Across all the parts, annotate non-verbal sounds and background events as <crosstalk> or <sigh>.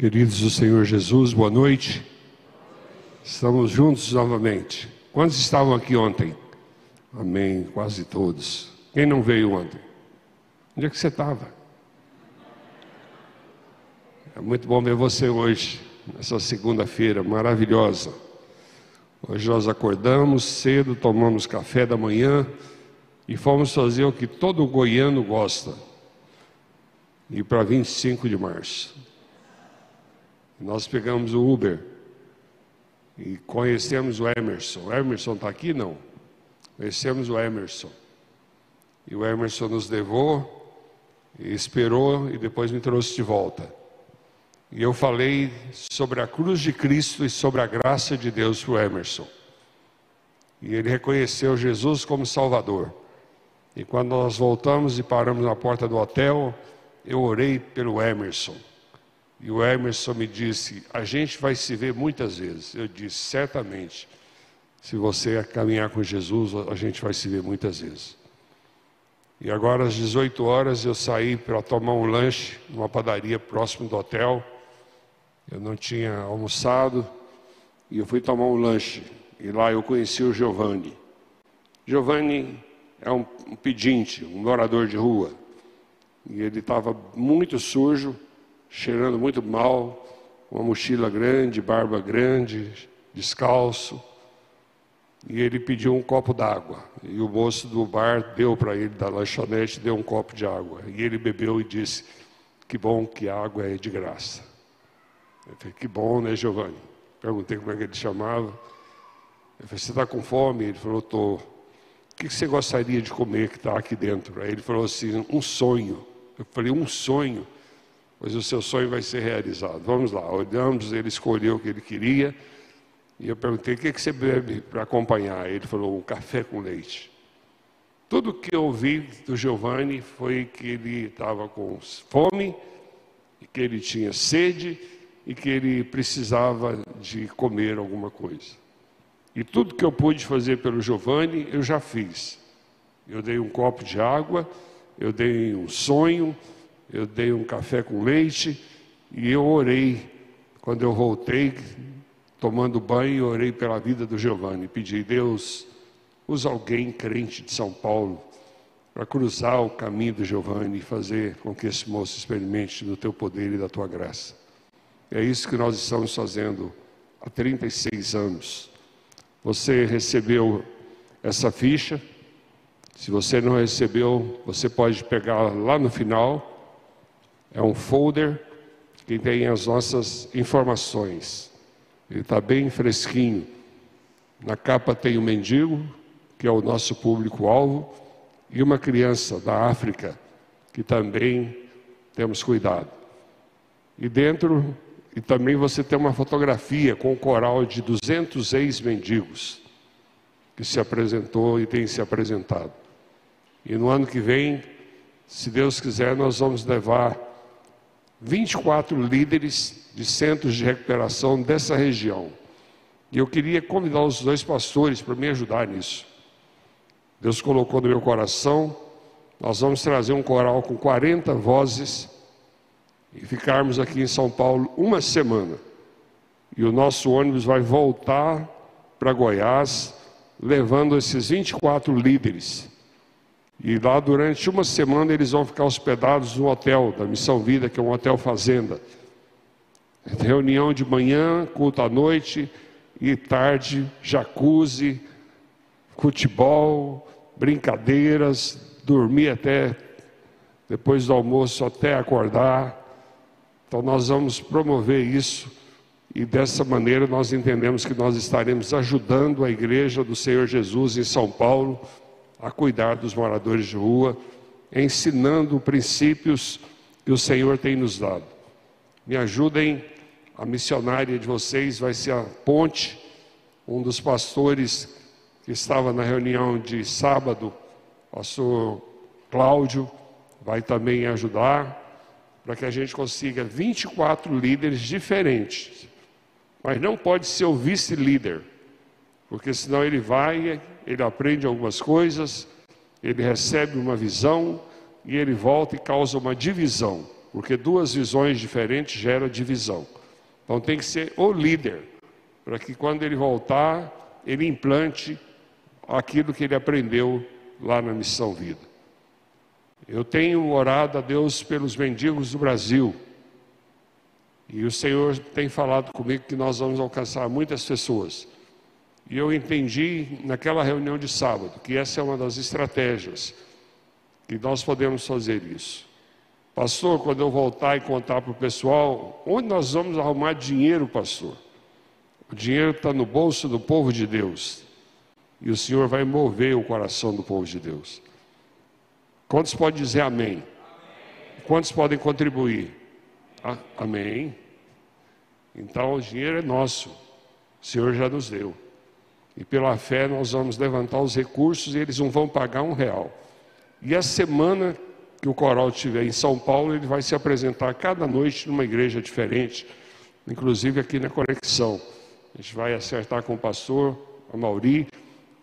Queridos do Senhor Jesus, boa noite. Estamos juntos novamente. Quantos estavam aqui ontem? Amém, quase todos. Quem não veio ontem? Onde é que você estava? É muito bom ver você hoje, nessa segunda-feira maravilhosa. Hoje nós acordamos cedo, tomamos café da manhã e fomos fazer o que todo goiano gosta. Ir para 25 de março. Nós pegamos o Uber e conhecemos o Emerson. O Emerson está aqui? Não. Conhecemos o Emerson. E o Emerson nos levou, esperou e depois me trouxe de volta. E eu falei sobre a cruz de Cristo e sobre a graça de Deus para o Emerson. E ele reconheceu Jesus como Salvador. E quando nós voltamos e paramos na porta do hotel, eu orei pelo Emerson. E o Emerson me disse: A gente vai se ver muitas vezes. Eu disse: Certamente. Se você caminhar com Jesus, a gente vai se ver muitas vezes. E agora, às 18 horas, eu saí para tomar um lanche numa padaria próximo do hotel. Eu não tinha almoçado e eu fui tomar um lanche. E lá eu conheci o Giovanni. Giovanni é um pedinte, um morador de rua. E ele estava muito sujo, cheirando muito mal, uma mochila grande, barba grande, descalço. E ele pediu um copo d'água. E o moço do bar deu para ele, da lanchonete, deu um copo de água. E ele bebeu e disse: Que bom que a água é de graça. Eu falei: Que bom, né, Giovanni? Perguntei como é que ele chamava. Eu falei: Você está com fome? Ele falou: Estou. O que você gostaria de comer que está aqui dentro? Aí ele falou assim: Um sonho. Eu falei: Um sonho? Pois o seu sonho vai ser realizado. Vamos lá. Olhamos, ele escolheu o que ele queria. E eu perguntei: o que, que você bebe para acompanhar? Ele falou: um café com leite. Tudo que eu ouvi do Giovanni foi que ele estava com fome, que ele tinha sede e que ele precisava de comer alguma coisa. E tudo que eu pude fazer pelo Giovanni, eu já fiz. Eu dei um copo de água, eu dei um sonho, eu dei um café com leite e eu orei. Quando eu voltei, tomando banho, orei pela vida do Giovanni. Pedi, Deus, usa alguém crente de São Paulo para cruzar o caminho do Giovanni e fazer com que esse moço experimente do teu poder e da tua graça. É isso que nós estamos fazendo há 36 anos. Você recebeu essa ficha. Se você não recebeu, você pode pegar lá no final. É um folder que tem as nossas informações. Ele está bem fresquinho. Na capa tem o um mendigo, que é o nosso público-alvo, e uma criança da África, que também temos cuidado. E dentro, e também você tem uma fotografia com um coral de 200 ex-mendigos, que se apresentou e tem se apresentado. E no ano que vem, se Deus quiser, nós vamos levar 24 líderes de centros de recuperação dessa região. E eu queria convidar os dois pastores para me ajudar nisso. Deus colocou no meu coração, nós vamos trazer um coral com 40 vozes e ficarmos aqui em São Paulo uma semana. E o nosso ônibus vai voltar para Goiás, levando esses 24 líderes. E lá durante uma semana eles vão ficar hospedados no hotel da Missão Vida, que é um hotel fazenda. Reunião de manhã, culto à noite e tarde, jacuzzi, futebol, brincadeiras, dormir até depois do almoço até acordar. Então nós vamos promover isso e dessa maneira nós entendemos que nós estaremos ajudando a igreja do Senhor Jesus em São Paulo a cuidar dos moradores de rua, ensinando princípios que o Senhor tem nos dado. Me ajudem, a missionária de vocês vai ser a ponte, um dos pastores que estava na reunião de sábado, pastor Cláudio, vai também ajudar, para que a gente consiga 24 líderes diferentes. Mas não pode ser o vice-líder, porque senão ele vai, ele aprende algumas coisas, ele recebe uma visão e ele volta e causa uma divisão. porque duas visões diferentes geram divisão. Então tem que ser o líder, para que quando ele voltar, ele implante aquilo que ele aprendeu lá na Missão Vida. Eu tenho orado a Deus pelos mendigos do Brasil. E o Senhor tem falado comigo que nós vamos alcançar muitas pessoas. E eu entendi naquela reunião de sábado que essa é uma das estratégias que nós podemos fazer isso. Pastor, quando eu voltar e contar para o pessoal, onde nós vamos arrumar dinheiro, pastor? O dinheiro está no bolso do povo de Deus. E o Senhor vai mover o coração do povo de Deus. Quantos podem dizer amém? Quantos podem contribuir? Ah, amém. Então o dinheiro é nosso. O Senhor já nos deu. E pela fé nós vamos levantar os recursos e eles não vão pagar um real. E a semana que o coral estiver em São Paulo, ele vai se apresentar cada noite numa igreja diferente, inclusive aqui na Conexão. A gente vai acertar com o pastor, a Mauri,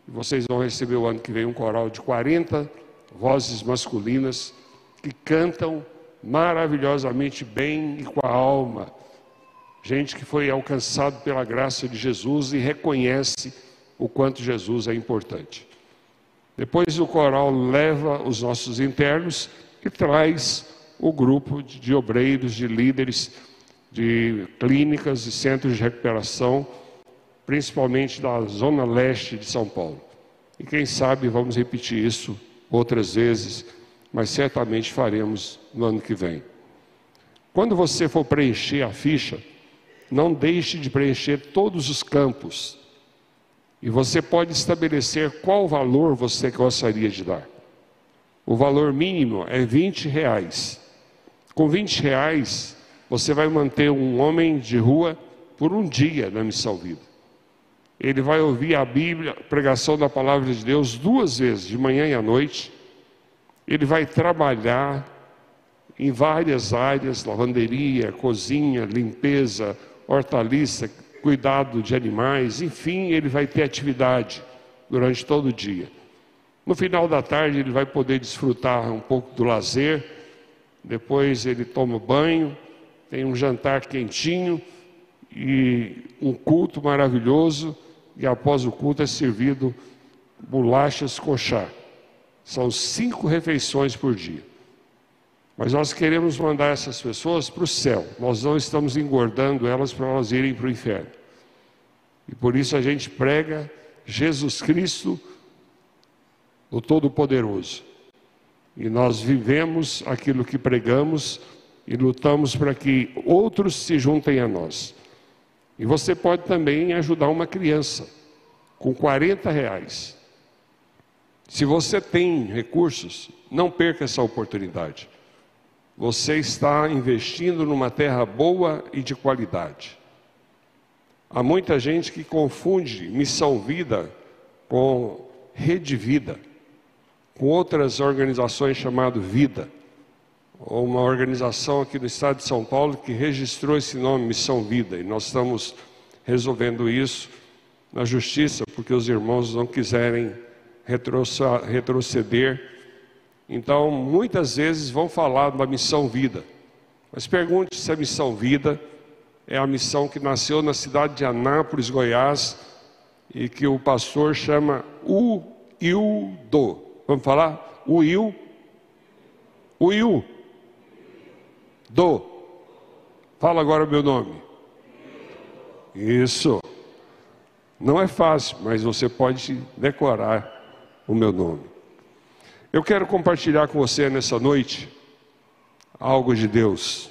e vocês vão receber o ano que vem um coral de 40 vozes masculinas que cantam maravilhosamente bem e com a alma. Gente que foi alcançado pela graça de Jesus e reconhece o quanto Jesus é importante. Depois o coral leva os nossos internos e traz o grupo de obreiros, de líderes, de clínicas e centros de recuperação, principalmente da zona leste de São Paulo. E quem sabe vamos repetir isso outras vezes, mas certamente faremos no ano que vem. Quando você for preencher a ficha, não deixe de preencher todos os campos e você pode estabelecer qual valor você gostaria de dar. O valor mínimo é 20 reais. Com 20 reais, você vai manter um homem de rua por um dia na missão vida. Ele vai ouvir a Bíblia, a pregação da palavra de Deus duas vezes, de manhã e à noite. Ele vai trabalhar em várias áreas, lavanderia, cozinha, limpeza, hortaliça, cuidado de animais, enfim, ele vai ter atividade durante todo o dia. No final da tarde, ele vai poder desfrutar um pouco do lazer, depois ele toma banho, tem um jantar quentinho e um culto maravilhoso, e após o culto é servido bolachas com chá. São cinco refeições por dia. Mas nós queremos mandar essas pessoas para o céu. Nós não estamos engordando elas para elas irem para o inferno. E por isso a gente prega Jesus Cristo, o Todo-Poderoso. E nós vivemos aquilo que pregamos e lutamos para que outros se juntem a nós. E você pode também ajudar uma criança com 40 reais. Se você tem recursos, não perca essa oportunidade. Você está investindo numa terra boa e de qualidade. Há muita gente que confunde missão vida com rede vida, com outras organizações chamadas Vida, ou uma organização aqui no estado de São Paulo que registrou esse nome, Missão Vida, e nós estamos resolvendo isso na justiça, porque os irmãos não quiserem retroceder então, muitas vezes vão falar da missão vida, mas pergunte se a missão vida é a missão que nasceu na cidade de Anápolis, Goiás, e que o pastor chama Uildo. Vamos falar? Uil. Uil. Do. Fala agora o meu nome. Isso. Não é fácil, mas você pode decorar o meu nome. Eu quero compartilhar com você nessa noite algo de Deus.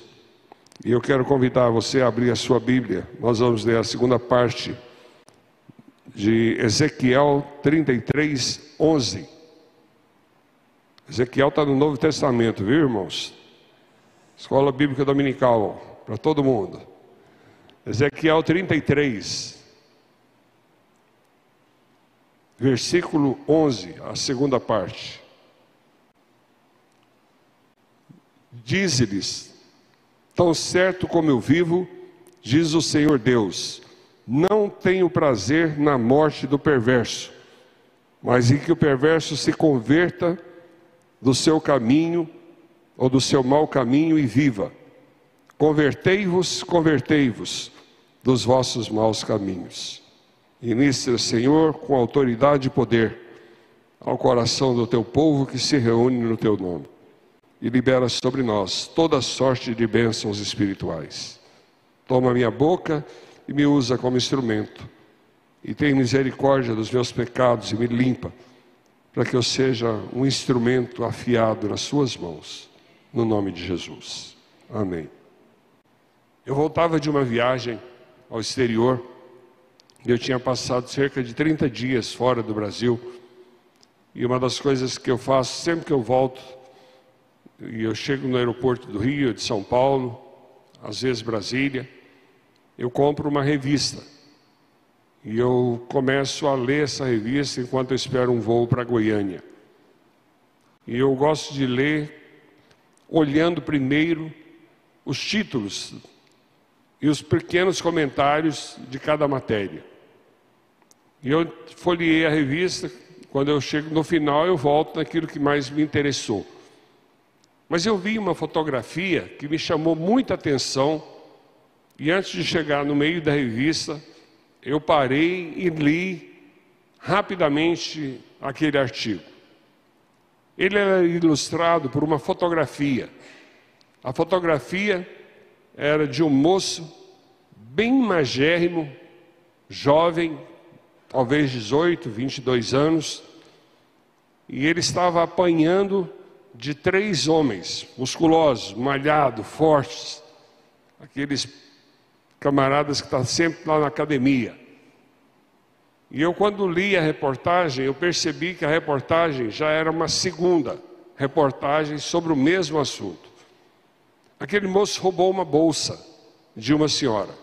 E eu quero convidar você a abrir a sua Bíblia. Nós vamos ler a segunda parte de Ezequiel 33, 11. Ezequiel está no Novo Testamento, viu, irmãos? Escola Bíblica Dominical, para todo mundo. Ezequiel 33, versículo 11, a segunda parte. Dize-lhes: Tão certo como eu vivo, diz o Senhor Deus, não tenho prazer na morte do perverso, mas em que o perverso se converta do seu caminho ou do seu mau caminho e viva. Convertei-vos, convertei-vos dos vossos maus caminhos. Ministra, Senhor, com autoridade e poder, ao coração do teu povo que se reúne no teu nome, e libera sobre nós toda sorte de bênçãos espirituais. Toma minha boca e me usa como instrumento, e tem misericórdia dos meus pecados e me limpa, para que eu seja um instrumento afiado nas suas mãos, no nome de Jesus. Amém. Eu voltava de uma viagem ao exterior, eu tinha passado cerca de 30 dias fora do Brasil, e uma das coisas que eu faço sempre que eu volto, e eu chego no aeroporto do Rio, de São Paulo, às vezes Brasília, eu compro uma revista. E eu começo a ler essa revista enquanto eu espero um voo para Goiânia. E eu gosto de ler olhando primeiro os títulos e os pequenos comentários de cada matéria. E eu folhei a revista, quando eu chego no final, eu volto naquilo que mais me interessou. Mas eu vi uma fotografia que me chamou muita atenção, e antes de chegar no meio da revista, eu parei e li rapidamente aquele artigo. Ele era ilustrado por uma fotografia. A fotografia era de um moço bem magérrimo, jovem, talvez 18, 22 anos, e ele estava apanhando de três homens, musculosos, malhados, fortes, aqueles camaradas que estão sempre lá na academia. E eu, quando li a reportagem, eu percebi que a reportagem já era uma segunda reportagem sobre o mesmo assunto. Aquele moço roubou uma bolsa de uma senhora.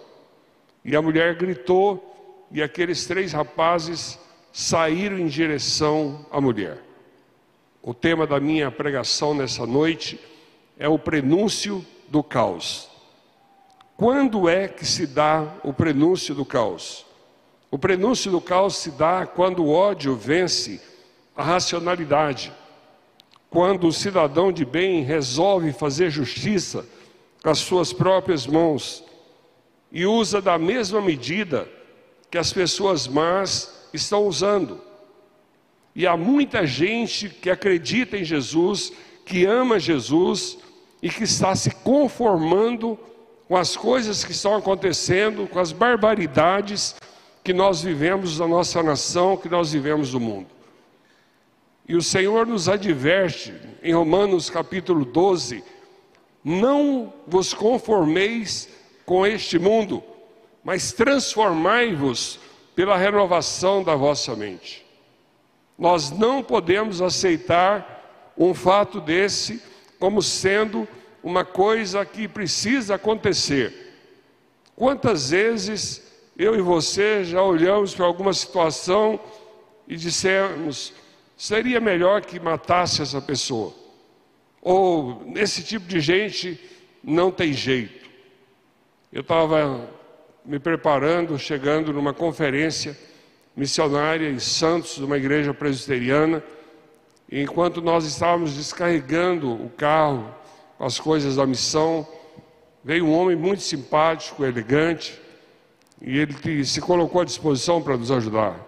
E a mulher gritou, e aqueles três rapazes saíram em direção à mulher. O tema da minha pregação nessa noite é o prenúncio do caos. Quando é que se dá o prenúncio do caos? O prenúncio do caos se dá quando o ódio vence a racionalidade quando o cidadão de bem resolve fazer justiça com as suas próprias mãos e usa da mesma medida que as pessoas más estão usando. E há muita gente que acredita em Jesus, que ama Jesus e que está se conformando com as coisas que estão acontecendo, com as barbaridades que nós vivemos na nossa nação, que nós vivemos no mundo. E o Senhor nos adverte em Romanos capítulo 12: não vos conformeis com este mundo, mas transformai-vos pela renovação da vossa mente. Nós não podemos aceitar um fato desse como sendo uma coisa que precisa acontecer. Quantas vezes eu e você já olhamos para alguma situação e dissemos: seria melhor que matasse essa pessoa. Ou esse tipo de gente não tem jeito. Eu estava me preparando, chegando numa conferência missionária em Santos, numa igreja presbiteriana, e enquanto nós estávamos descarregando o carro com as coisas da missão, veio um homem muito simpático, elegante, e ele se colocou à disposição para nos ajudar.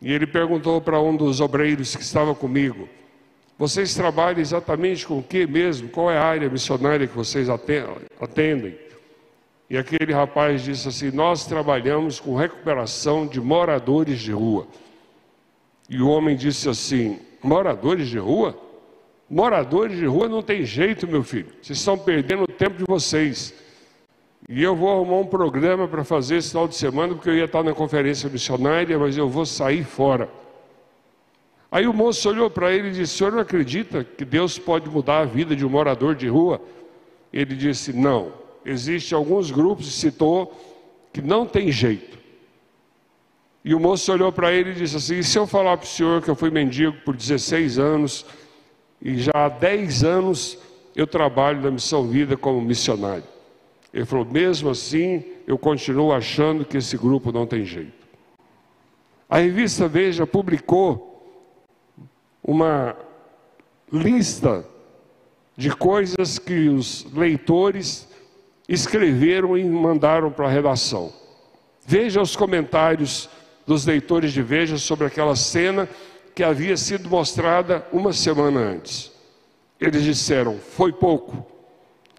E ele perguntou para um dos obreiros que estava comigo: Vocês trabalham exatamente com o que mesmo? Qual é a área missionária que vocês atendem? E aquele rapaz disse assim: Nós trabalhamos com recuperação de moradores de rua. E o homem disse assim: Moradores de rua? Moradores de rua não tem jeito, meu filho. Vocês estão perdendo o tempo de vocês. E eu vou arrumar um programa para fazer esse final de semana, porque eu ia estar na conferência missionária, mas eu vou sair fora. Aí o moço olhou para ele e disse: O senhor não acredita que Deus pode mudar a vida de um morador de rua? Ele disse: Não. Existem alguns grupos, citou, que não tem jeito. E o moço olhou para ele e disse assim: e se eu falar para o senhor que eu fui mendigo por 16 anos e já há 10 anos eu trabalho na Missão Vida como missionário? Ele falou: mesmo assim, eu continuo achando que esse grupo não tem jeito. A revista Veja publicou uma lista de coisas que os leitores escreveram e mandaram para a redação. Veja os comentários dos leitores de Veja sobre aquela cena que havia sido mostrada uma semana antes. Eles disseram: foi pouco.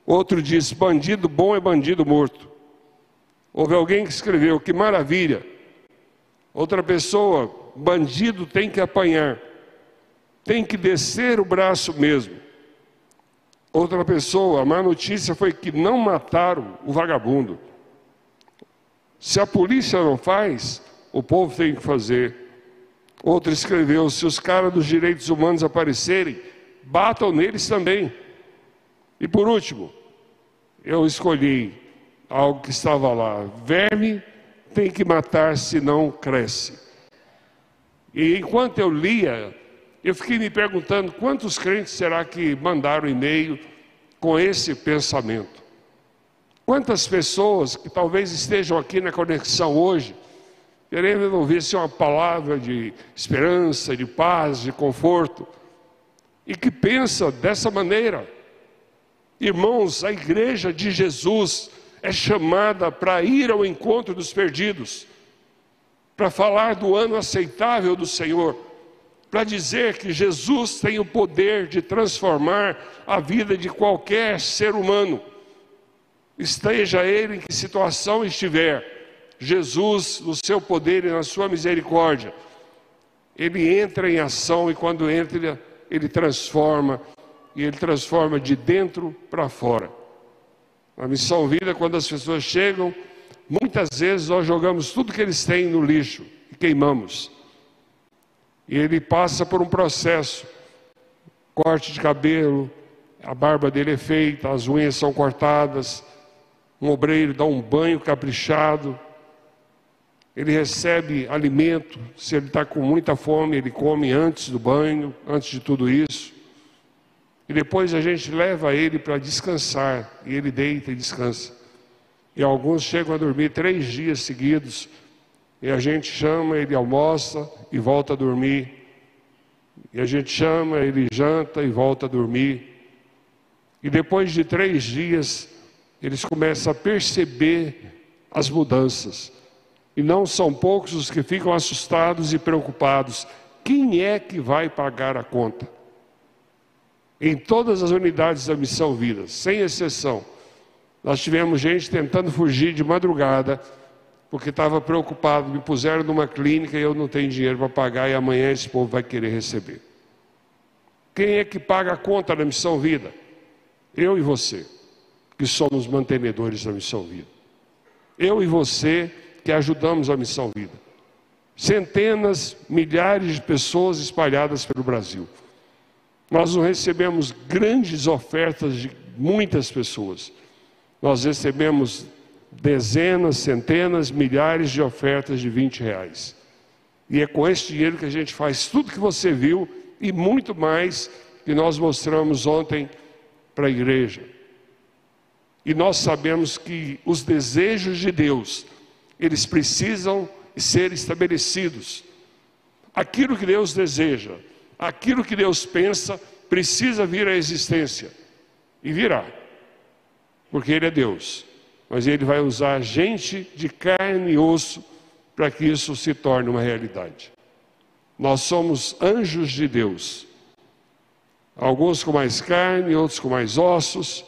Outro disse: bandido bom é bandido morto. Houve alguém que escreveu: que maravilha. Outra pessoa: bandido tem que apanhar, tem que descer o braço mesmo. Outra pessoa: a má notícia foi que não mataram o vagabundo. Se a polícia não faz, o povo tem que fazer. Outro escreveu: se os caras dos direitos humanos aparecerem, batam neles também. E por último, eu escolhi algo que estava lá: verme tem que matar, senão cresce. E enquanto eu lia, eu fiquei me perguntando quantos crentes será que mandaram e-mail com esse pensamento? Quantas pessoas que talvez estejam aqui na conexão hoje, querendo ouvir-se uma palavra de esperança, de paz, de conforto, e que pensa dessa maneira. Irmãos, a igreja de Jesus é chamada para ir ao encontro dos perdidos, para falar do ano aceitável do Senhor, para dizer que Jesus tem o poder de transformar a vida de qualquer ser humano, esteja ele em que situação estiver. Jesus, no seu poder e na sua misericórdia, ele entra em ação e quando entra, ele transforma, e ele transforma de dentro para fora. A missão vida, quando as pessoas chegam, muitas vezes nós jogamos tudo que eles têm no lixo e queimamos. E ele passa por um processo: corte de cabelo, a barba dele é feita, as unhas são cortadas, um obreiro dá um banho caprichado, ele recebe alimento, se ele está com muita fome, ele come antes do banho, antes de tudo isso. E depois a gente leva ele para descansar, e ele deita e descansa. E alguns chegam a dormir três dias seguidos, e a gente chama, ele almoça e volta a dormir. E a gente chama, ele janta e volta a dormir. E depois de três dias, eles começam a perceber as mudanças. E não são poucos os que ficam assustados e preocupados. Quem é que vai pagar a conta? Em todas as unidades da Missão Vida, sem exceção, nós tivemos gente tentando fugir de madrugada, porque estava preocupado, me puseram numa clínica e eu não tenho dinheiro para pagar e amanhã esse povo vai querer receber. Quem é que paga a conta da Missão Vida? Eu e você, que somos mantenedores da Missão Vida. Eu e você que ajudamos a Missão Vida. Centenas, milhares de pessoas espalhadas pelo Brasil. Nós não recebemos grandes ofertas de muitas pessoas. Nós recebemos dezenas, centenas, milhares de ofertas de 20 reais. E é com esse dinheiro que a gente faz tudo que você viu e muito mais que nós mostramos ontem para a igreja. E nós sabemos que os desejos de Deus, eles precisam ser estabelecidos. Aquilo que Deus deseja, aquilo que Deus pensa precisa vir à existência. E virá. Porque Ele é Deus. Mas Ele vai usar gente de carne e osso para que isso se torne uma realidade. Nós somos anjos de Deus. Alguns com mais carne, outros com mais ossos,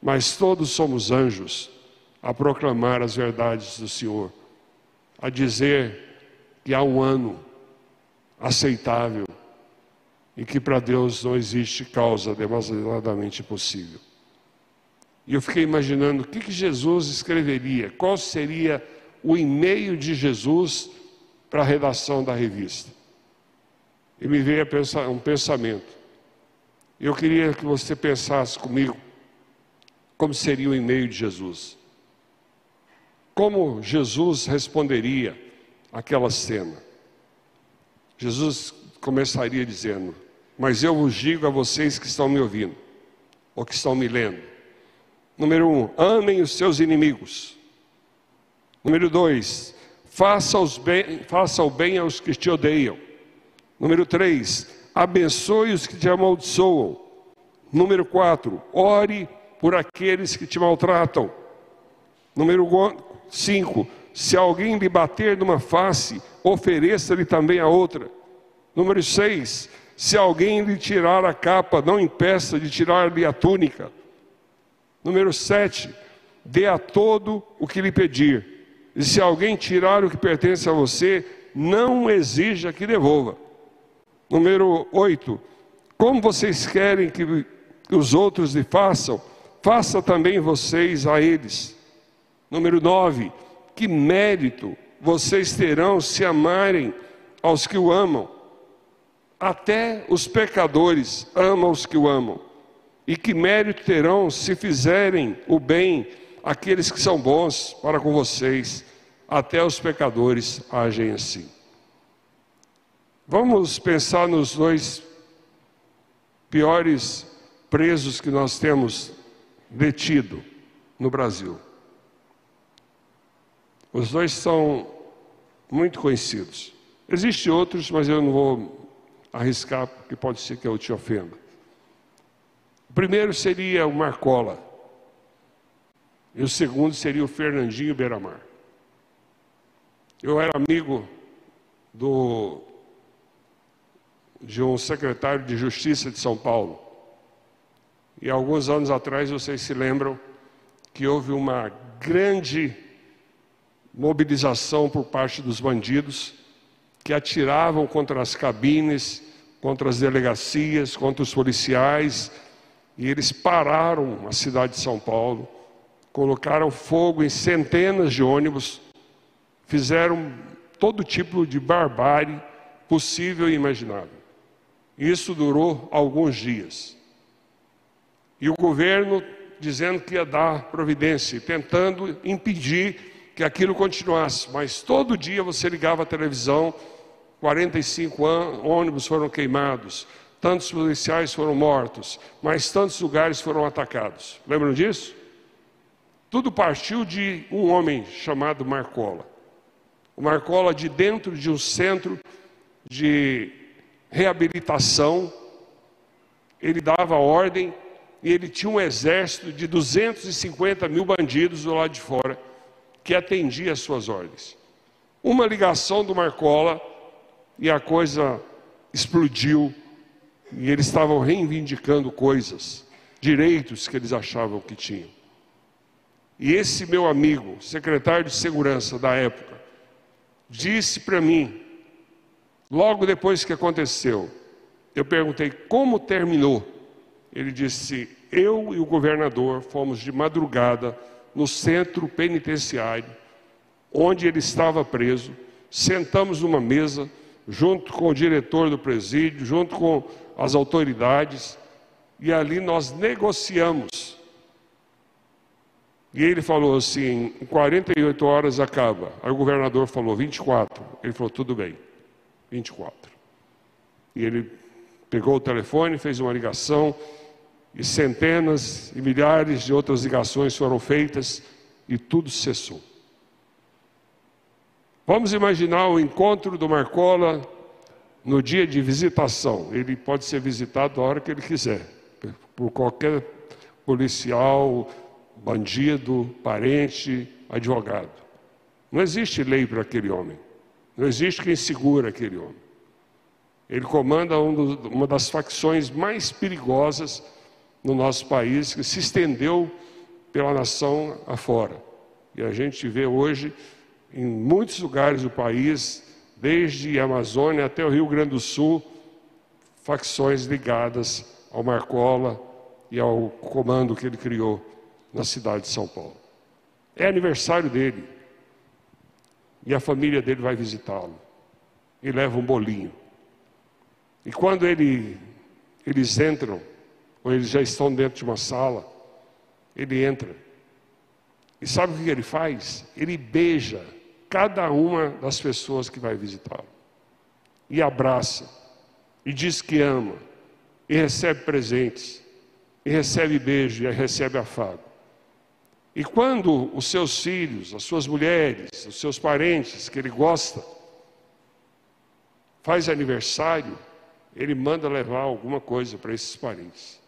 mas todos somos anjos a proclamar as verdades do Senhor, a dizer que há um ano aceitável e que para Deus não existe causa demasiadamente possível. E eu fiquei imaginando o que, que Jesus escreveria, qual seria o e-mail de Jesus para a redação da revista. E me veio um pensamento. Eu queria que você pensasse comigo como seria o e-mail de Jesus. Como Jesus responderia aquela cena? Jesus começaria dizendo: mas eu vos digo a vocês que estão me ouvindo, ou que estão me lendo. Número um, amem os seus inimigos. Número dois, faça, bem, faça o bem aos que te odeiam. Número três, abençoe os que te amaldiçoam. Número 4, ore por aqueles que te maltratam. Número 5, se alguém lhe bater numa face, ofereça-lhe também a outra. Número 6, se alguém lhe tirar a capa, não impeça de tirar-lhe a túnica. Número 7, dê a todo o que lhe pedir. E se alguém tirar o que pertence a você, não exija que devolva. Número 8, como vocês querem que os outros lhe façam, faça também vocês a eles. Número 9, que mérito vocês terão se amarem aos que o amam. Até os pecadores amam os que o amam. E que mérito terão se fizerem o bem àqueles que são bons para com vocês? Até os pecadores agem assim. Vamos pensar nos dois piores presos que nós temos detido no Brasil. Os dois são muito conhecidos. Existem outros, mas eu não vou arriscar, porque pode ser que eu te ofenda. Primeiro seria o Marcola. E o segundo seria o Fernandinho Beiramar. Eu era amigo do, de um secretário de Justiça de São Paulo. E alguns anos atrás, vocês se lembram que houve uma grande mobilização por parte dos bandidos que atiravam contra as cabines, contra as delegacias, contra os policiais, e eles pararam a cidade de São Paulo, colocaram fogo em centenas de ônibus, fizeram todo tipo de barbárie possível e imaginável. Isso durou alguns dias. E o governo dizendo que ia dar providência, tentando impedir que aquilo continuasse, mas todo dia você ligava a televisão, 45 ônibus foram queimados, tantos policiais foram mortos, mas tantos lugares foram atacados. Lembram disso? Tudo partiu de um homem chamado Marcola. O Marcola, de dentro de um centro de reabilitação, ele dava ordem e ele tinha um exército de 250 mil bandidos do lado de fora que atendia às suas ordens. Uma ligação do Marcola e a coisa explodiu e eles estavam reivindicando coisas, direitos que eles achavam que tinham. E esse meu amigo, secretário de segurança da época, disse para mim, logo depois que aconteceu, eu perguntei como terminou. Ele disse: Eu e o governador fomos de madrugada no centro penitenciário, onde ele estava preso. Sentamos numa mesa, junto com o diretor do presídio, junto com as autoridades, e ali nós negociamos. E ele falou assim: em 48 horas acaba. Aí o governador falou: 24. Ele falou: tudo bem, 24. E ele pegou o telefone, fez uma ligação e centenas e milhares de outras ligações foram feitas e tudo cessou. Vamos imaginar o encontro do Marcola no dia de visitação. Ele pode ser visitado a hora que ele quiser, por qualquer policial, bandido, parente, advogado. Não existe lei para aquele homem. Não existe quem segura aquele homem. Ele comanda um do, uma das facções mais perigosas no nosso país, que se estendeu pela nação afora. E a gente vê hoje, em muitos lugares do país, desde a Amazônia até o Rio Grande do Sul, facções ligadas ao Marcola e ao comando que ele criou na cidade de São Paulo. É aniversário dele. E a família dele vai visitá-lo. E leva um bolinho. E quando ele, eles entram ou eles já estão dentro de uma sala, ele entra. E sabe o que ele faz? Ele beija cada uma das pessoas que vai visitá-lo. E abraça. E diz que ama. E recebe presentes. E recebe beijo. E recebe afago. E quando os seus filhos, as suas mulheres, os seus parentes que ele gosta, faz aniversário, ele manda levar alguma coisa para esses parentes.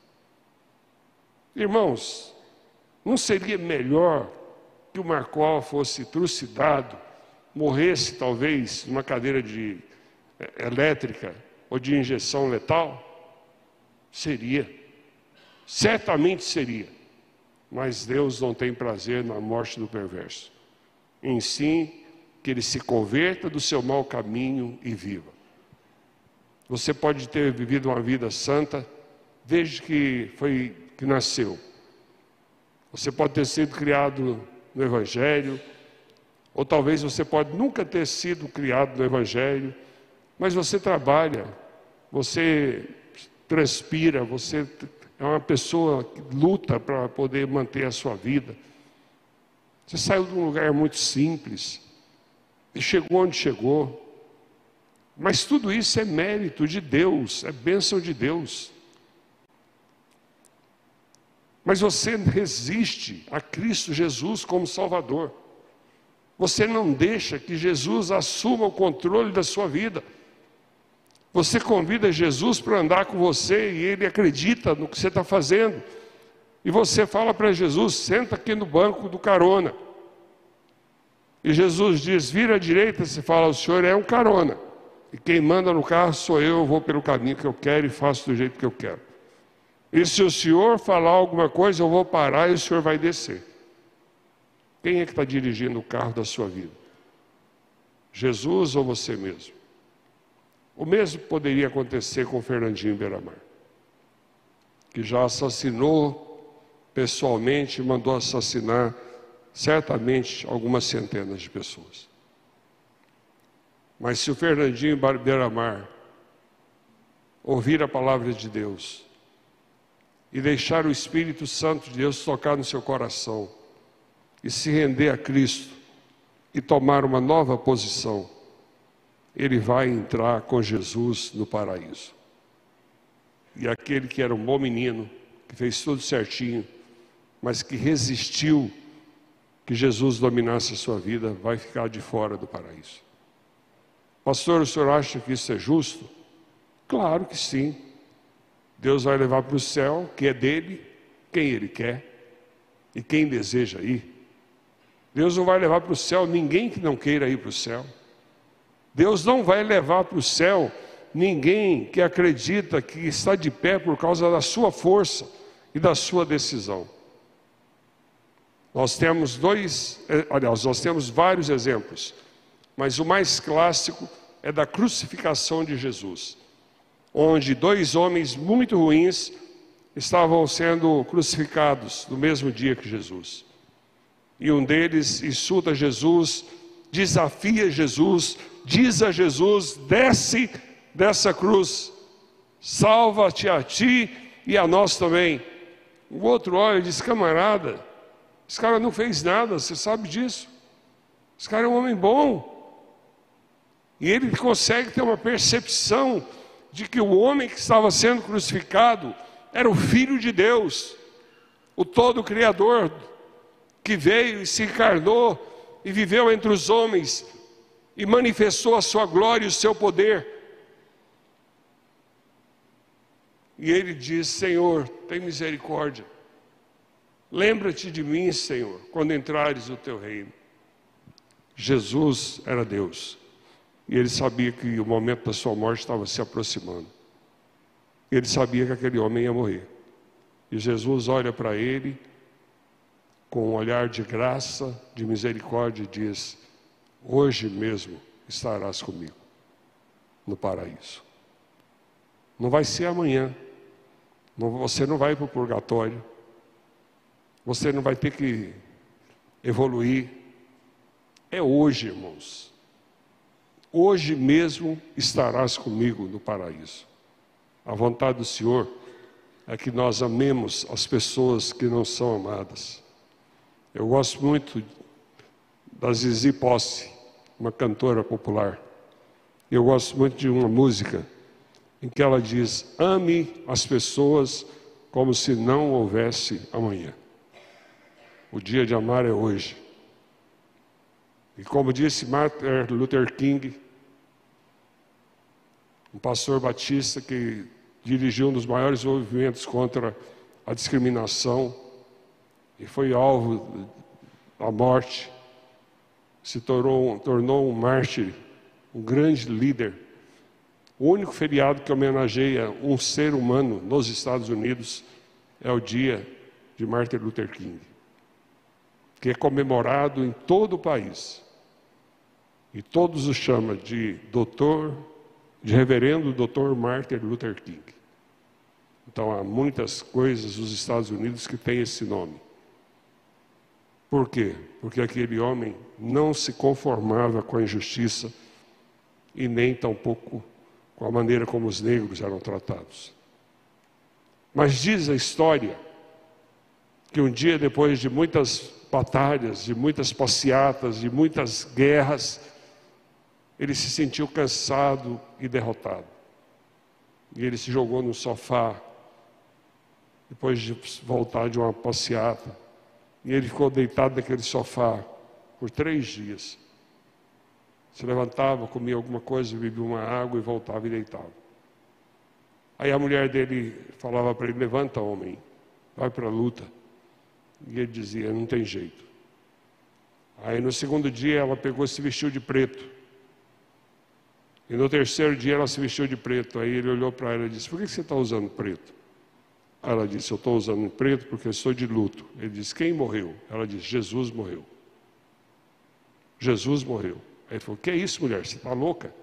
Irmãos, não seria melhor que o Marcoal fosse trucidado, morresse talvez numa cadeira de é, elétrica ou de injeção letal? Seria. Certamente seria. Mas Deus não tem prazer na morte do perverso. Em sim, que ele se converta do seu mau caminho e viva. Você pode ter vivido uma vida santa desde que foi que nasceu. Você pode ter sido criado no evangelho, ou talvez você pode nunca ter sido criado no evangelho, mas você trabalha, você transpira, você é uma pessoa que luta para poder manter a sua vida. Você saiu de um lugar muito simples e chegou onde chegou. Mas tudo isso é mérito de Deus, é bênção de Deus. Mas você resiste a Cristo Jesus como Salvador. Você não deixa que Jesus assuma o controle da sua vida. Você convida Jesus para andar com você e ele acredita no que você está fazendo. E você fala para Jesus: senta aqui no banco do carona. E Jesus diz: vira à direita. Você fala: o senhor é um carona. E quem manda no carro sou eu, eu vou pelo caminho que eu quero e faço do jeito que eu quero. E se o senhor falar alguma coisa, eu vou parar e o senhor vai descer. Quem é que está dirigindo o carro da sua vida? Jesus ou você mesmo? O mesmo poderia acontecer com Fernandinho Beiramar, que já assassinou pessoalmente, mandou assassinar certamente algumas centenas de pessoas. Mas se o Fernandinho Beiramar ouvir a palavra de Deus e deixar o Espírito Santo de Deus tocar no seu coração e se render a Cristo e tomar uma nova posição, ele vai entrar com Jesus no paraíso. E aquele que era um bom menino, que fez tudo certinho, mas que resistiu que Jesus dominasse a sua vida, vai ficar de fora do paraíso. Pastor, o senhor acha que isso é justo? Claro que sim. Deus vai levar para o céu, que é dele, quem ele quer e quem deseja ir. Deus não vai levar para o céu ninguém que não queira ir para o céu. Deus não vai levar para o céu ninguém que acredita que está de pé por causa da sua força e da sua decisão. Nós temos dois, eh, aliás, nós temos vários exemplos, mas o mais clássico é da crucificação de Jesus, onde dois homens muito ruins estavam sendo crucificados no mesmo dia que Jesus. E um deles insulta Jesus, desafia Jesus, diz a Jesus: desce dessa cruz, salva-te a ti e a nós também. O outro olha e diz: camarada, esse cara não fez nada, você sabe disso. Esse cara é um homem bom. E ele consegue ter uma percepção de que o homem que estava sendo crucificado era o Filho de Deus, o todo Criador, que veio e se encarnou e viveu entre os homens e manifestou a sua glória e o seu poder. E ele diz: Senhor, tem misericórdia. Lembra-te de mim, Senhor, quando entrares no teu reino. Jesus era Deus. E ele sabia que o momento da sua morte estava se aproximando. Ele sabia que aquele homem ia morrer. E Jesus olha para ele com um olhar de graça, de misericórdia e diz: Hoje mesmo estarás comigo no paraíso. Não vai ser amanhã. você não vai para o purgatório. Você não vai ter que evoluir. É hoje, irmãos. Hoje mesmo estarás comigo no paraíso. A vontade do Senhor é que nós amemos as pessoas que não são amadas. Eu gosto muito da Zizi Posse, uma cantora popular. Eu gosto muito de uma música em que ela diz: ame as pessoas como se não houvesse amanhã. O dia de amar é hoje. E como disse Martin Luther King, um pastor batista que dirigiu um dos maiores movimentos contra à discriminação e foi alvo da morte, se tornou, tornou um mártir, um grande líder. O único feriado que homenageia um ser humano nos Estados Unidos é o dia de Martin Luther King, que é comemorado em todo o país. E todos o chamam de doutor, de reverendo doutor Martin Luther King. Então há muitas coisas nos Estados Unidos que têm esse nome. Por quê? Porque aquele homem não se conformava com a injustiça e nem tampouco com a maneira como os negros eram tratados. Mas diz a história que um dia depois de muitas batalhas, de muitas passeatas, de muitas guerras, ele se sentiu cansado e derrotado. E ele se jogou no sofá, depois de voltar de uma passeata. E ele ficou deitado naquele sofá por três dias. Se levantava, comia alguma coisa, bebia uma água e voltava e deitava. Aí a mulher dele falava para ele: Levanta, homem, vai para a luta. E ele dizia: Não tem jeito. Aí no segundo dia ela pegou e se vestiu de preto. E no terceiro dia ela se vestiu de preto. Aí ele olhou para ela e disse: Por que você está usando preto? Ela disse: Eu estou usando preto porque estou de luto. Ele disse: Quem morreu? Ela disse: Jesus morreu. Jesus morreu. Aí ele falou: Que é isso, mulher? Você está louca?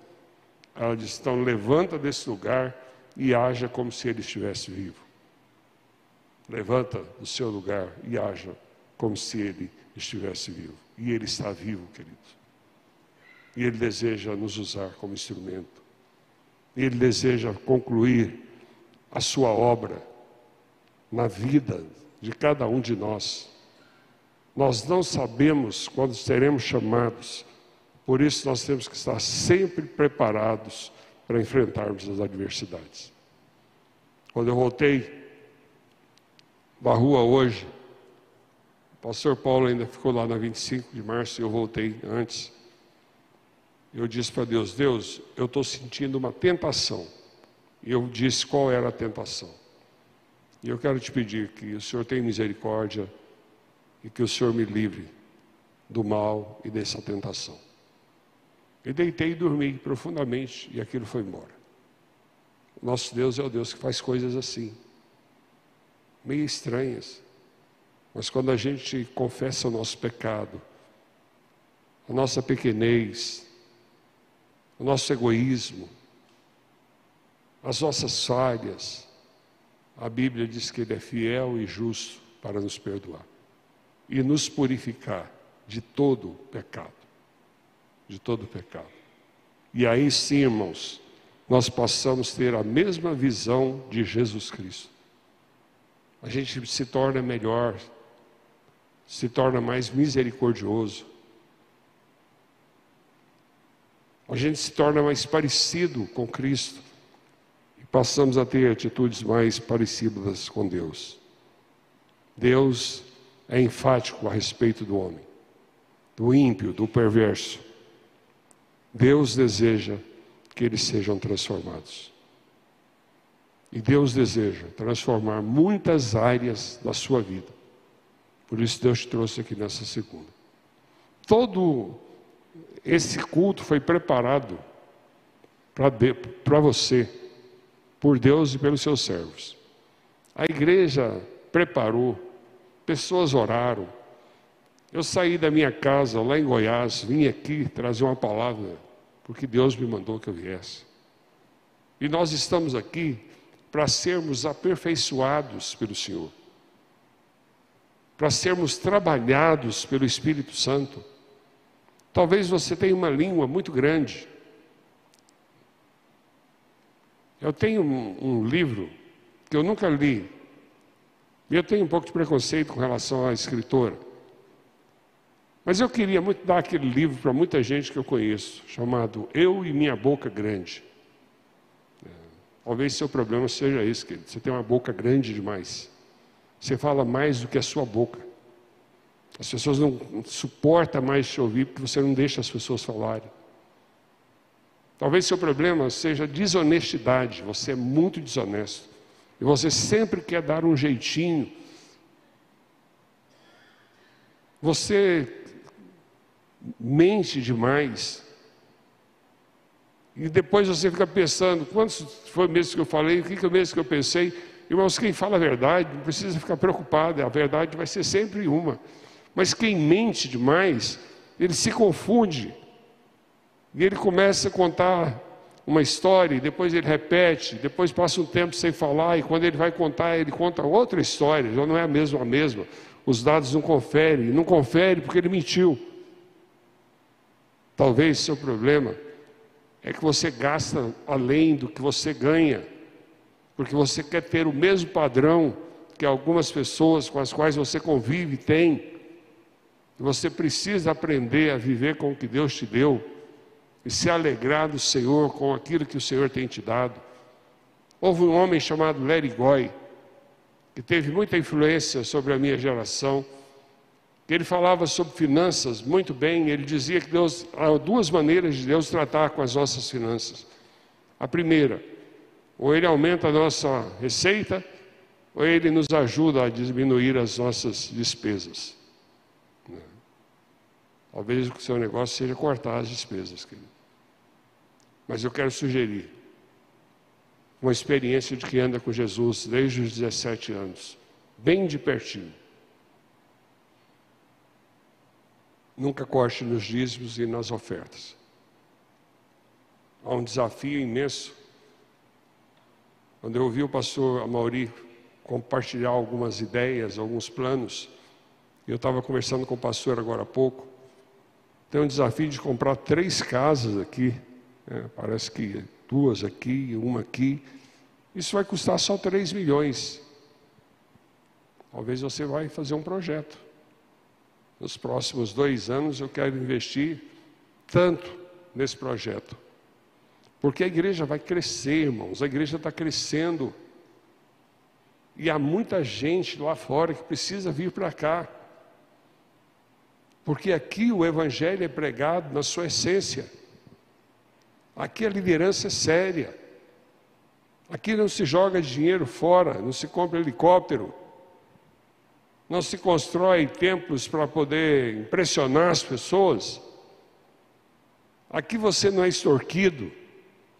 Ela disse: Então levanta desse lugar e haja como se ele estivesse vivo. Levanta do seu lugar e haja como se ele estivesse vivo. E ele está vivo, queridos. E Ele deseja nos usar como instrumento. E Ele deseja concluir a sua obra na vida de cada um de nós. Nós não sabemos quando seremos chamados, por isso nós temos que estar sempre preparados para enfrentarmos as adversidades. Quando eu voltei da rua hoje, o pastor Paulo ainda ficou lá na 25 de março e eu voltei antes. Eu disse para Deus: Deus, eu estou sentindo uma tentação. E eu disse qual era a tentação. E eu quero te pedir que o Senhor tenha misericórdia e que o Senhor me livre do mal e dessa tentação. E deitei e dormi profundamente e aquilo foi embora. O nosso Deus é o Deus que faz coisas assim, meio estranhas. Mas quando a gente confessa o nosso pecado, a nossa pequenez, o nosso egoísmo, as nossas falhas. A Bíblia diz que Ele é fiel e justo para nos perdoar e nos purificar de todo pecado. De todo pecado. E aí sim, irmãos, nós passamos a ter a mesma visão de Jesus Cristo. A gente se torna melhor, se torna mais misericordioso, a gente se torna mais parecido com Cristo passamos a ter atitudes mais parecidas com Deus. Deus é enfático a respeito do homem, do ímpio, do perverso. Deus deseja que eles sejam transformados. E Deus deseja transformar muitas áreas da sua vida. Por isso Deus te trouxe aqui nessa segunda. Todo esse culto foi preparado para você, por Deus e pelos seus servos. A igreja preparou, pessoas oraram. Eu saí da minha casa lá em Goiás, vim aqui trazer uma palavra, porque Deus me mandou que eu viesse. E nós estamos aqui para sermos aperfeiçoados pelo Senhor, para sermos trabalhados pelo Espírito Santo Talvez você tenha uma língua muito grande. Eu tenho um, um livro que eu nunca li. E eu tenho um pouco de preconceito com relação à escritora. Mas eu queria muito dar aquele livro para muita gente que eu conheço, chamado Eu e Minha Boca Grande. É, talvez seu problema seja esse, querido. Você tem uma boca grande demais. Você fala mais do que a sua boca. As pessoas não suportam mais te ouvir porque você não deixa as pessoas falarem. Talvez seu problema seja desonestidade, você é muito desonesto. e você sempre quer dar um jeitinho, você mente demais. E depois você fica pensando, quantos foi mesmo que eu falei, o que foi mesmo que eu pensei? Irmãos, quem fala a verdade não precisa ficar preocupado, a verdade vai ser sempre uma. Mas quem mente demais, ele se confunde. E ele começa a contar uma história, depois ele repete, depois passa um tempo sem falar, e quando ele vai contar, ele conta outra história, já não é a mesma a mesma. Os dados não conferem, não confere porque ele mentiu. Talvez seu problema é que você gasta além do que você ganha, porque você quer ter o mesmo padrão que algumas pessoas com as quais você convive têm. Você precisa aprender a viver com o que Deus te deu e se alegrar do Senhor com aquilo que o Senhor tem te dado. Houve um homem chamado Goy, que teve muita influência sobre a minha geração, ele falava sobre finanças muito bem, ele dizia que Deus, há duas maneiras de Deus tratar com as nossas finanças. A primeira, ou ele aumenta a nossa receita, ou ele nos ajuda a diminuir as nossas despesas. Talvez o seu negócio seja cortar as despesas, querido. Mas eu quero sugerir uma experiência de que anda com Jesus desde os 17 anos, bem de pertinho. Nunca corte nos dízimos e nas ofertas. Há um desafio imenso. Quando eu ouvi o pastor Amauri compartilhar algumas ideias, alguns planos, eu estava conversando com o pastor agora há pouco, tem um desafio de comprar três casas aqui, né? parece que duas aqui, uma aqui. Isso vai custar só 3 milhões. Talvez você vai fazer um projeto. Nos próximos dois anos eu quero investir tanto nesse projeto. Porque a igreja vai crescer, irmãos. A igreja está crescendo. E há muita gente lá fora que precisa vir para cá. Porque aqui o Evangelho é pregado na sua essência. Aqui a liderança é séria. Aqui não se joga dinheiro fora, não se compra helicóptero, não se constrói templos para poder impressionar as pessoas. Aqui você não é extorquido.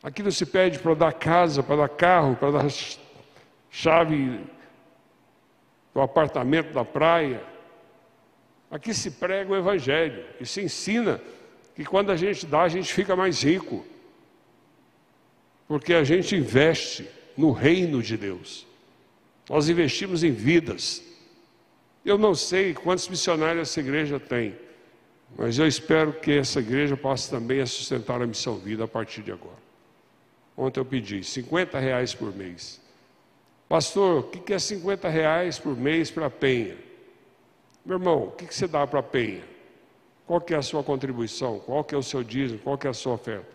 Aqui não se pede para dar casa, para dar carro, para dar <laughs> chave do apartamento da praia. Aqui se prega o Evangelho e se ensina que quando a gente dá, a gente fica mais rico porque a gente investe no reino de Deus. Nós investimos em vidas. Eu não sei quantos missionários essa igreja tem, mas eu espero que essa igreja possa também a sustentar a missão vida a partir de agora. Ontem eu pedi 50 reais por mês. Pastor, o que é 50 reais por mês para a Penha? Meu irmão, o que você dá para a Penha? Qual que é a sua contribuição? Qual que é o seu dízimo? Qual que é a sua oferta?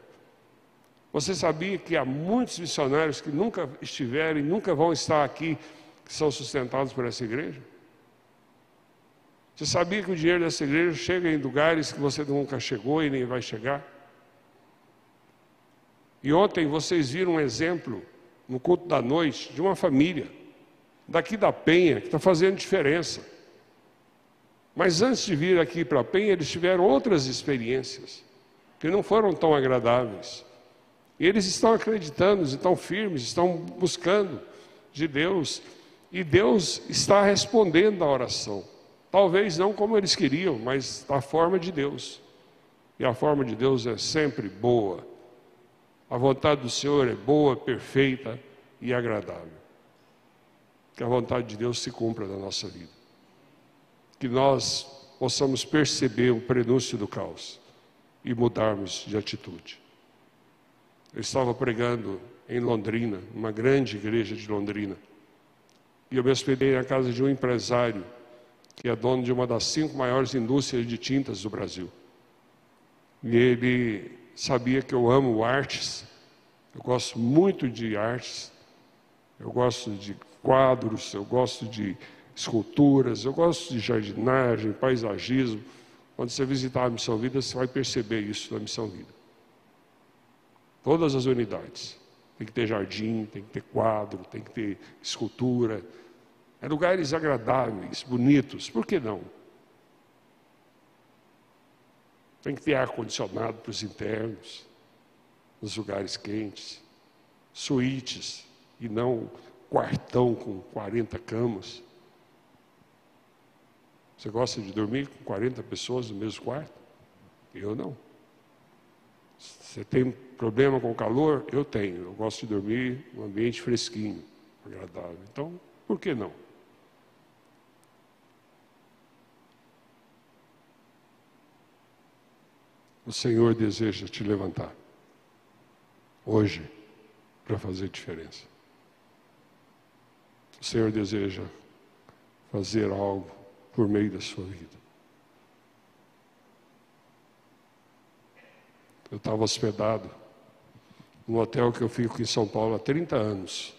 Você sabia que há muitos missionários que nunca estiveram e nunca vão estar aqui, que são sustentados por essa igreja? Você sabia que o dinheiro dessa igreja chega em lugares que você nunca chegou e nem vai chegar? E ontem vocês viram um exemplo no culto da noite de uma família daqui da Penha que está fazendo diferença. Mas antes de vir aqui para a Penha, eles tiveram outras experiências que não foram tão agradáveis. Eles estão acreditando, estão firmes, estão buscando de Deus. E Deus está respondendo à oração. Talvez não como eles queriam, mas da forma de Deus. E a forma de Deus é sempre boa. A vontade do Senhor é boa, perfeita e agradável. Que a vontade de Deus se cumpra na nossa vida. Que nós possamos perceber o prenúncio do caos e mudarmos de atitude. Eu estava pregando em Londrina, uma grande igreja de Londrina. E eu me hospedei na casa de um empresário, que é dono de uma das cinco maiores indústrias de tintas do Brasil. E ele sabia que eu amo artes, eu gosto muito de artes, eu gosto de quadros, eu gosto de esculturas, eu gosto de jardinagem, paisagismo. Quando você visitar a Missão Vida, você vai perceber isso na Missão Vida todas as unidades. Tem que ter jardim, tem que ter quadro, tem que ter escultura. É lugares agradáveis, bonitos. Por que não? Tem que ter ar-condicionado para os internos, nos lugares quentes, suítes e não quartão com 40 camas. Você gosta de dormir com 40 pessoas no mesmo quarto? Eu não. Você tem problema com calor? Eu tenho. Eu gosto de dormir num ambiente fresquinho, agradável. Então, por que não? O Senhor deseja te levantar hoje para fazer diferença. O Senhor deseja fazer algo por meio da sua vida. Eu estava hospedado no hotel que eu fico em São Paulo há 30 anos,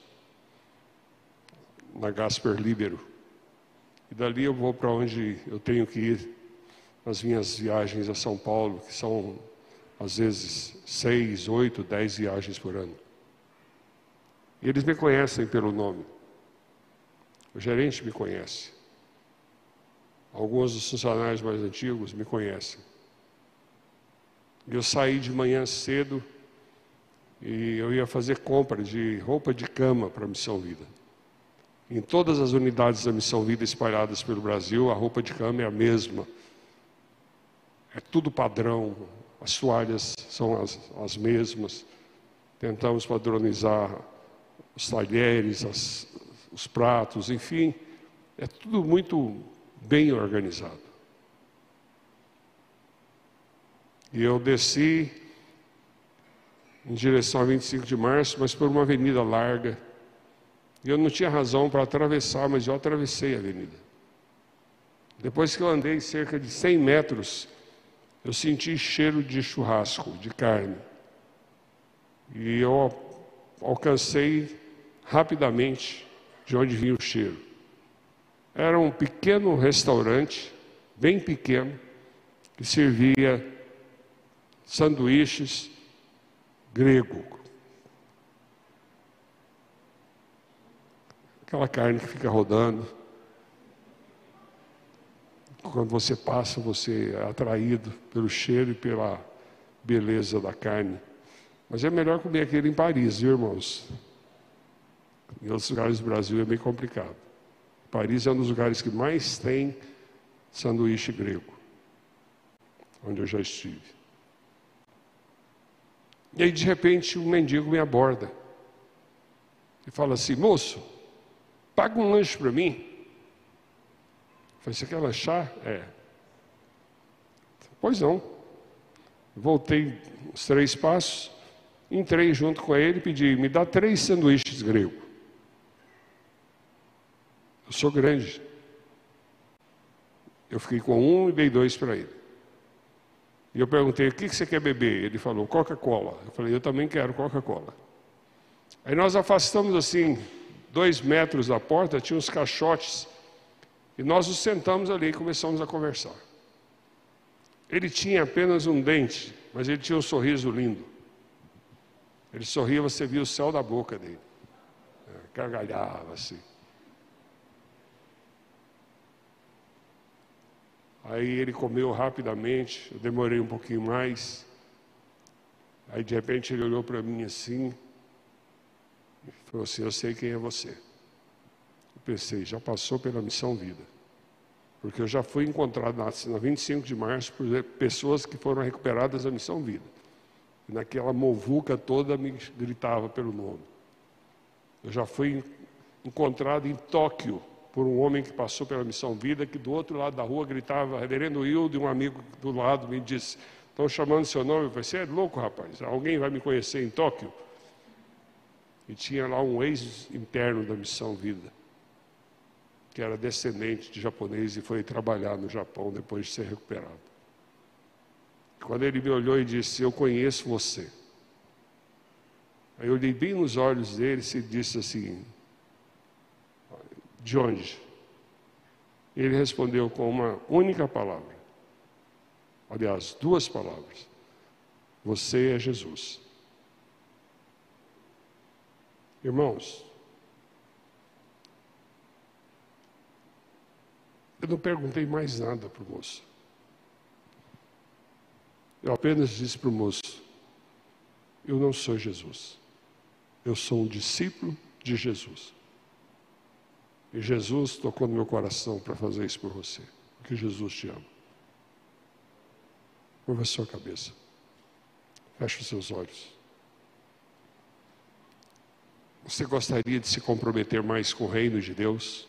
na Gasper Libero. E dali eu vou para onde eu tenho que ir nas minhas viagens a São Paulo, que são às vezes seis, oito, dez viagens por ano. E eles me conhecem pelo nome. O gerente me conhece. Alguns dos funcionários mais antigos me conhecem. Eu saí de manhã cedo e eu ia fazer compra de roupa de cama para a Missão Vida. Em todas as unidades da Missão Vida espalhadas pelo Brasil, a roupa de cama é a mesma. É tudo padrão, as toalhas são as, as mesmas. Tentamos padronizar os talheres, as, os pratos, enfim, é tudo muito bem organizado. E eu desci em direção a 25 de março, mas por uma avenida larga. E eu não tinha razão para atravessar, mas eu atravessei a avenida. Depois que eu andei cerca de 100 metros, eu senti cheiro de churrasco, de carne. E eu alcancei rapidamente de onde vinha o cheiro. Era um pequeno restaurante, bem pequeno, que servia sanduíches grego. Aquela carne que fica rodando. Quando você passa, você é atraído pelo cheiro e pela beleza da carne. Mas é melhor comer aquele em Paris, viu, irmãos? Em outros lugares do Brasil é bem complicado. Paris é um dos lugares que mais tem sanduíche grego, onde eu já estive. E aí, de repente, um mendigo me aborda e fala assim: moço, paga um lanche para mim. Eu falei: você quer lanchar? É. Pois não. Voltei os três passos, entrei junto com ele e pedi: me dá três sanduíches grego. Eu sou grande. Eu fiquei com um e dei dois para ele. E eu perguntei, o que você quer beber? Ele falou, Coca-Cola. Eu falei, eu também quero Coca-Cola. Aí nós afastamos assim, dois metros da porta, tinha uns caixotes. E nós nos sentamos ali e começamos a conversar. Ele tinha apenas um dente, mas ele tinha um sorriso lindo. Ele sorria, você via o céu da boca dele. É, gargalhava assim. Aí ele comeu rapidamente, eu demorei um pouquinho mais. Aí de repente ele olhou para mim assim e falou assim: Eu sei quem é você. Eu pensei, já passou pela missão vida. Porque eu já fui encontrado na, na 25 de março por pessoas que foram recuperadas da missão vida. E naquela movuca toda me gritava pelo nome. Eu já fui encontrado em Tóquio por um homem que passou pela missão vida, que do outro lado da rua gritava, reverendo Hildo, e um amigo do lado me disse, estão chamando seu nome, eu falei, você é louco rapaz, alguém vai me conhecer em Tóquio? E tinha lá um ex-interno da missão vida, que era descendente de japonês e foi trabalhar no Japão depois de ser recuperado. Quando ele me olhou e disse, eu conheço você. Aí eu olhei bem nos olhos dele e disse assim, de onde? Ele respondeu com uma única palavra. Aliás, duas palavras. Você é Jesus. Irmãos, eu não perguntei mais nada para o moço. Eu apenas disse para o moço: Eu não sou Jesus. Eu sou um discípulo de Jesus. E Jesus tocou no meu coração para fazer isso por você. Porque Jesus te ama. Curva a sua cabeça. Feche os seus olhos. Você gostaria de se comprometer mais com o reino de Deus?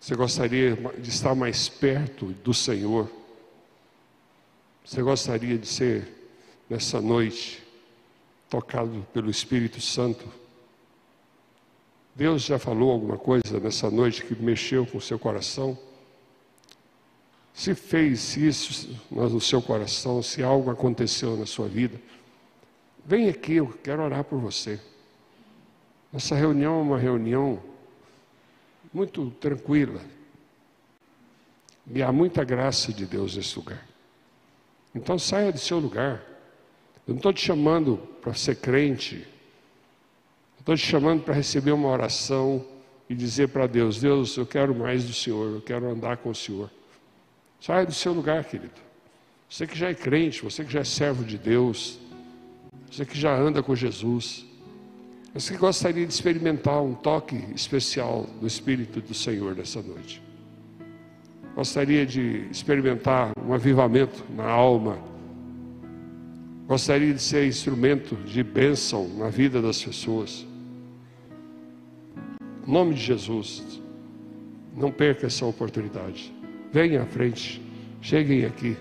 Você gostaria de estar mais perto do Senhor? Você gostaria de ser, nessa noite, tocado pelo Espírito Santo? Deus já falou alguma coisa nessa noite que mexeu com o seu coração? Se fez isso no seu coração, se algo aconteceu na sua vida, vem aqui, eu quero orar por você. Essa reunião é uma reunião muito tranquila. E há muita graça de Deus nesse lugar. Então saia do seu lugar. Eu não estou te chamando para ser crente. Estou te chamando para receber uma oração e dizer para Deus: Deus, eu quero mais do Senhor, eu quero andar com o Senhor. Saia do seu lugar, querido. Você que já é crente, você que já é servo de Deus, você que já anda com Jesus, você que gostaria de experimentar um toque especial do Espírito do Senhor nessa noite. Gostaria de experimentar um avivamento na alma. Gostaria de ser instrumento de bênção na vida das pessoas. Em nome de Jesus, não perca essa oportunidade. Venha à frente, cheguem aqui,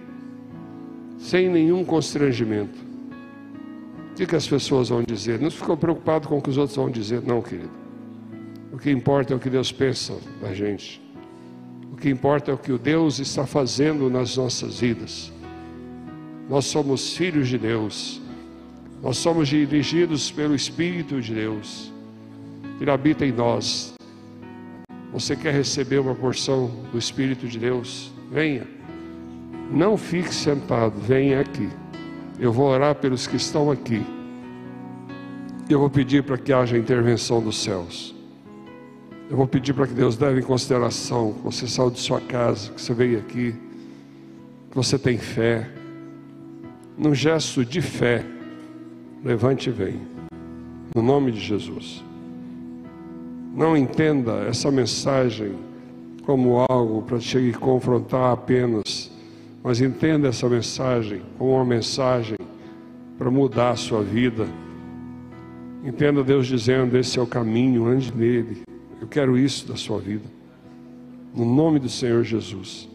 sem nenhum constrangimento. O que, que as pessoas vão dizer? Não ficou preocupado com o que os outros vão dizer, não, querido. O que importa é o que Deus pensa da gente. O que importa é o que o Deus está fazendo nas nossas vidas. Nós somos filhos de Deus. Nós somos dirigidos pelo Espírito de Deus. Ele habita em nós. Você quer receber uma porção do Espírito de Deus? Venha. Não fique sentado, venha aqui. Eu vou orar pelos que estão aqui. Eu vou pedir para que haja intervenção dos céus. Eu vou pedir para que Deus leve em consideração que você saiu de sua casa, que você veio aqui, que você tem fé. Num gesto de fé, levante e vem. No nome de Jesus. Não entenda essa mensagem como algo para te confrontar apenas, mas entenda essa mensagem como uma mensagem para mudar a sua vida. Entenda Deus dizendo: esse é o caminho, ande nele. Eu quero isso da sua vida. No nome do Senhor Jesus.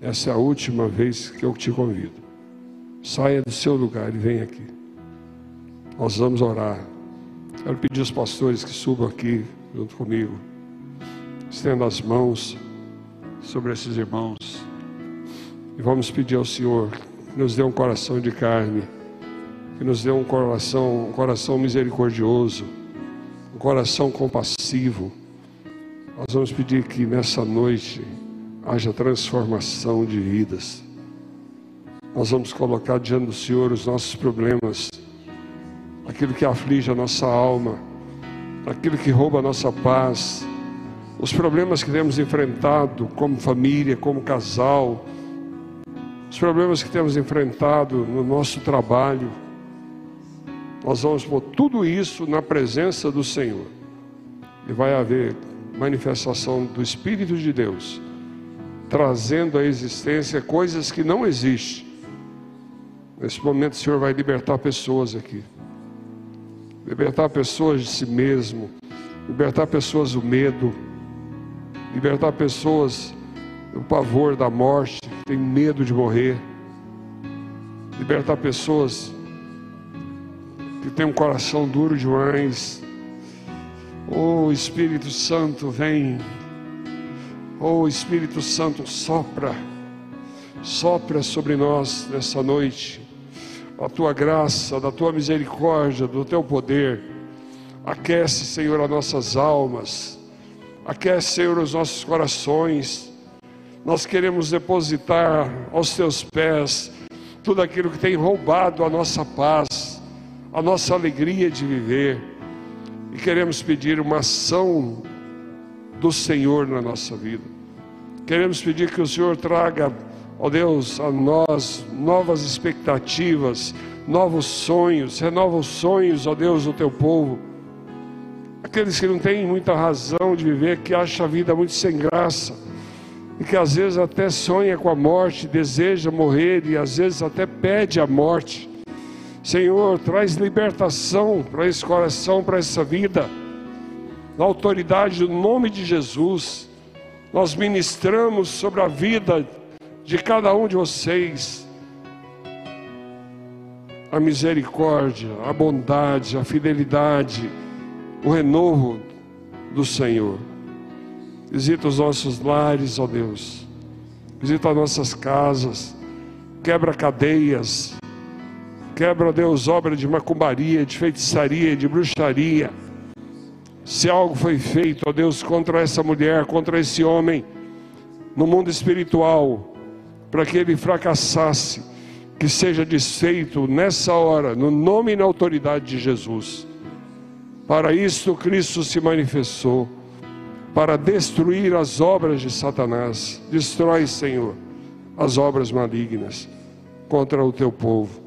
Essa é a última vez que eu te convido. Saia do seu lugar e venha aqui. Nós vamos orar. Quero pedir aos pastores que subam aqui junto comigo. Estenda as mãos sobre esses irmãos. E vamos pedir ao Senhor que nos dê um coração de carne, que nos dê um coração, um coração misericordioso, um coração compassivo. Nós vamos pedir que nessa noite haja transformação de vidas. Nós vamos colocar diante do Senhor os nossos problemas, aquilo que aflige a nossa alma, aquilo que rouba a nossa paz, os problemas que temos enfrentado como família, como casal, os problemas que temos enfrentado no nosso trabalho. Nós vamos pôr tudo isso na presença do Senhor. E vai haver manifestação do Espírito de Deus, trazendo à existência coisas que não existem. Nesse momento o Senhor vai libertar pessoas aqui libertar pessoas de si mesmo, libertar pessoas do medo, libertar pessoas do pavor da morte, que tem medo de morrer, libertar pessoas que têm um coração duro demais. Oh Espírito Santo, vem. Oh Espírito Santo, sopra, sopra sobre nós nessa noite a tua graça, da tua misericórdia, do teu poder. Aquece, Senhor, as nossas almas, aquece, Senhor, os nossos corações. Nós queremos depositar aos teus pés tudo aquilo que tem roubado a nossa paz, a nossa alegria de viver. E queremos pedir uma ação do Senhor na nossa vida. Queremos pedir que o Senhor traga, ó Deus, a nós novas expectativas, novos sonhos, renova os sonhos, ó Deus, do teu povo. Aqueles que não têm muita razão de viver, que acham a vida muito sem graça, e que às vezes até sonha com a morte, deseja morrer e às vezes até pede a morte. Senhor, traz libertação para esse coração, para essa vida, na autoridade do nome de Jesus. Nós ministramos sobre a vida de cada um de vocês a misericórdia, a bondade, a fidelidade, o renovo do Senhor. Visita os nossos lares, ó Deus. Visita as nossas casas. Quebra cadeias. Quebra, Deus, obra de macumbaria, de feitiçaria, de bruxaria. Se algo foi feito, ó Deus, contra essa mulher, contra esse homem, no mundo espiritual, para que ele fracassasse, que seja desfeito nessa hora, no nome e na autoridade de Jesus. Para isto Cristo se manifestou, para destruir as obras de Satanás. Destrói, Senhor, as obras malignas contra o teu povo,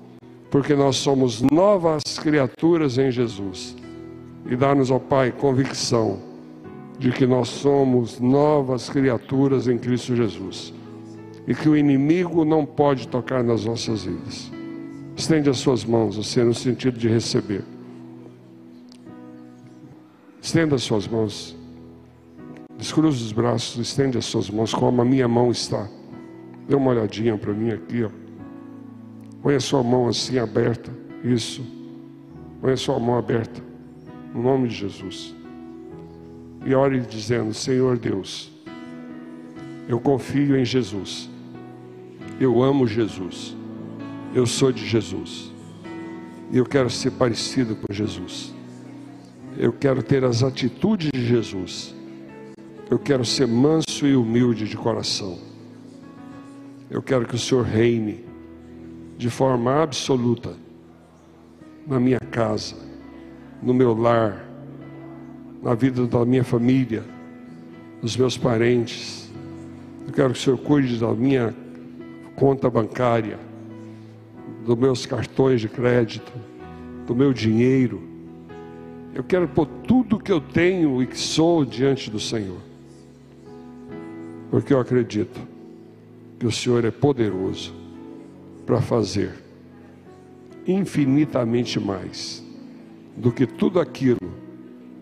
porque nós somos novas criaturas em Jesus. E dá-nos, ó Pai, convicção de que nós somos novas criaturas em Cristo Jesus e que o inimigo não pode tocar nas nossas vidas. Estende as suas mãos, assim, no sentido de receber. Estenda as suas mãos. Descruze os braços, estende as suas mãos como a minha mão está. Dê uma olhadinha para mim aqui, ó. Põe a sua mão assim aberta. Isso. Põe a sua mão aberta. No nome de Jesus. E ore dizendo: Senhor Deus, eu confio em Jesus. Eu amo Jesus. Eu sou de Jesus. E eu quero ser parecido com Jesus. Eu quero ter as atitudes de Jesus. Eu quero ser manso e humilde de coração. Eu quero que o Senhor reine de forma absoluta na minha casa, no meu lar, na vida da minha família, dos meus parentes. Eu quero que o Senhor cuide da minha conta bancária, dos meus cartões de crédito, do meu dinheiro. Eu quero pôr tudo que eu tenho e que sou diante do Senhor. Porque eu acredito que o Senhor é poderoso para fazer infinitamente mais do que tudo aquilo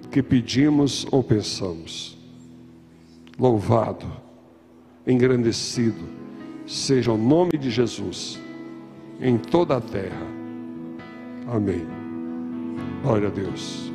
que pedimos ou pensamos. Louvado, engrandecido seja o nome de Jesus em toda a terra. Amém. Glória a Deus.